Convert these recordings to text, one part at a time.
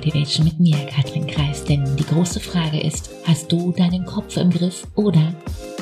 Motivation mit mir, Katrin Kreis. Denn die große Frage ist, hast du deinen Kopf im Griff oder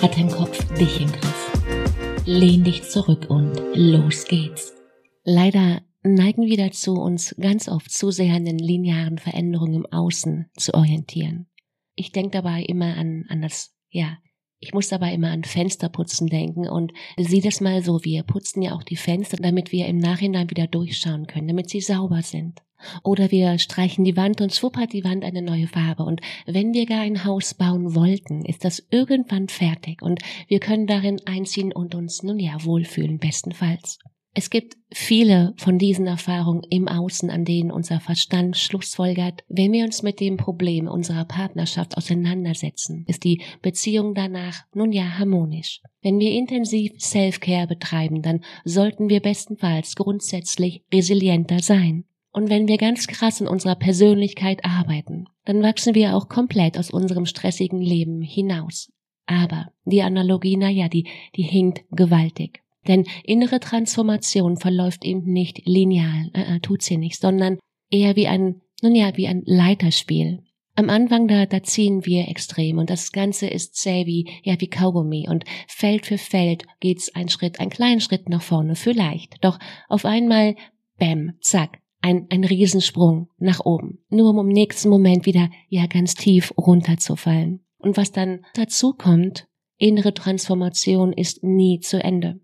hat dein Kopf dich im Griff? Lehn dich zurück und los geht's. Leider neigen wir dazu, uns ganz oft zu sehr an den linearen Veränderungen im Außen zu orientieren. Ich denke dabei immer an, an das, ja, ich muss dabei immer an Fensterputzen denken und sieh das mal so, wir putzen ja auch die Fenster, damit wir im Nachhinein wieder durchschauen können, damit sie sauber sind. Oder wir streichen die Wand und schwupp hat die Wand eine neue Farbe. Und wenn wir gar ein Haus bauen wollten, ist das irgendwann fertig und wir können darin einziehen und uns nun ja wohlfühlen, bestenfalls. Es gibt viele von diesen Erfahrungen im Außen, an denen unser Verstand schlussfolgert, wenn wir uns mit dem Problem unserer Partnerschaft auseinandersetzen, ist die Beziehung danach nun ja harmonisch. Wenn wir intensiv Self-Care betreiben, dann sollten wir bestenfalls grundsätzlich resilienter sein. Und wenn wir ganz krass in unserer Persönlichkeit arbeiten, dann wachsen wir auch komplett aus unserem stressigen Leben hinaus. Aber die Analogie, na ja, die, die hinkt gewaltig. Denn innere Transformation verläuft eben nicht lineal, äh, äh, tut sie nicht, sondern eher wie ein, nun ja, wie ein Leiterspiel. Am Anfang da, da ziehen wir extrem und das Ganze ist zäh wie, ja, wie Kaugummi und Feld für Feld geht's ein Schritt, ein kleinen Schritt nach vorne, vielleicht. Doch auf einmal, bäm, zack, ein, ein Riesensprung nach oben, nur um im nächsten Moment wieder ja ganz tief runterzufallen. Und was dann dazu kommt, innere Transformation ist nie zu Ende.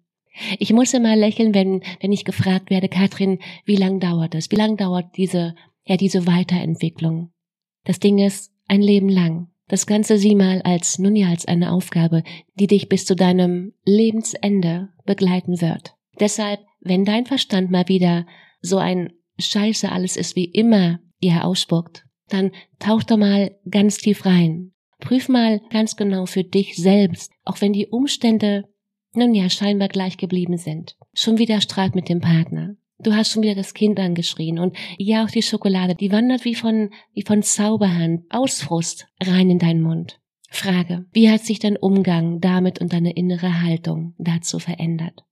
Ich muss immer lächeln, wenn, wenn ich gefragt werde, Katrin, wie lang dauert es? Wie lang dauert diese, ja, diese Weiterentwicklung? Das Ding ist ein Leben lang. Das Ganze sieh mal als, nun ja, als eine Aufgabe, die dich bis zu deinem Lebensende begleiten wird. Deshalb, wenn dein Verstand mal wieder so ein Scheiße, alles ist wie immer ihr ausspuckt, dann tauch doch mal ganz tief rein. Prüf mal ganz genau für dich selbst, auch wenn die Umstände nun ja scheinbar gleich geblieben sind. Schon wieder Streit mit dem Partner. Du hast schon wieder das Kind angeschrien und ja auch die Schokolade, die wandert wie von, wie von Zauberhand aus Frust rein in deinen Mund. Frage, wie hat sich dein Umgang damit und deine innere Haltung dazu verändert?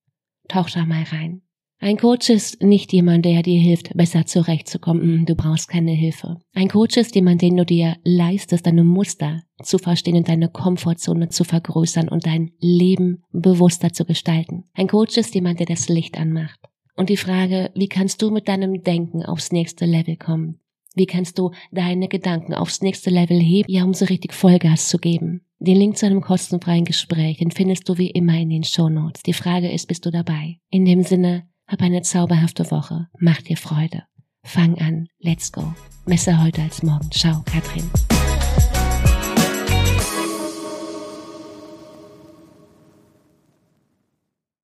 Tauch da mal rein. Ein Coach ist nicht jemand, der dir hilft, besser zurechtzukommen. Du brauchst keine Hilfe. Ein Coach ist jemand, den du dir leistest, deine Muster zu verstehen und deine Komfortzone zu vergrößern und dein Leben bewusster zu gestalten. Ein Coach ist jemand, der das Licht anmacht. Und die Frage, wie kannst du mit deinem Denken aufs nächste Level kommen? Wie kannst du deine Gedanken aufs nächste Level heben, ja, um so richtig Vollgas zu geben? Den Link zu einem kostenfreien Gespräch, den findest du wie immer in den Show Notes. Die Frage ist, bist du dabei? In dem Sinne, hab eine zauberhafte Woche. Mach dir Freude. Fang an. Let's go. Messer heute als morgen. Ciao, Katrin.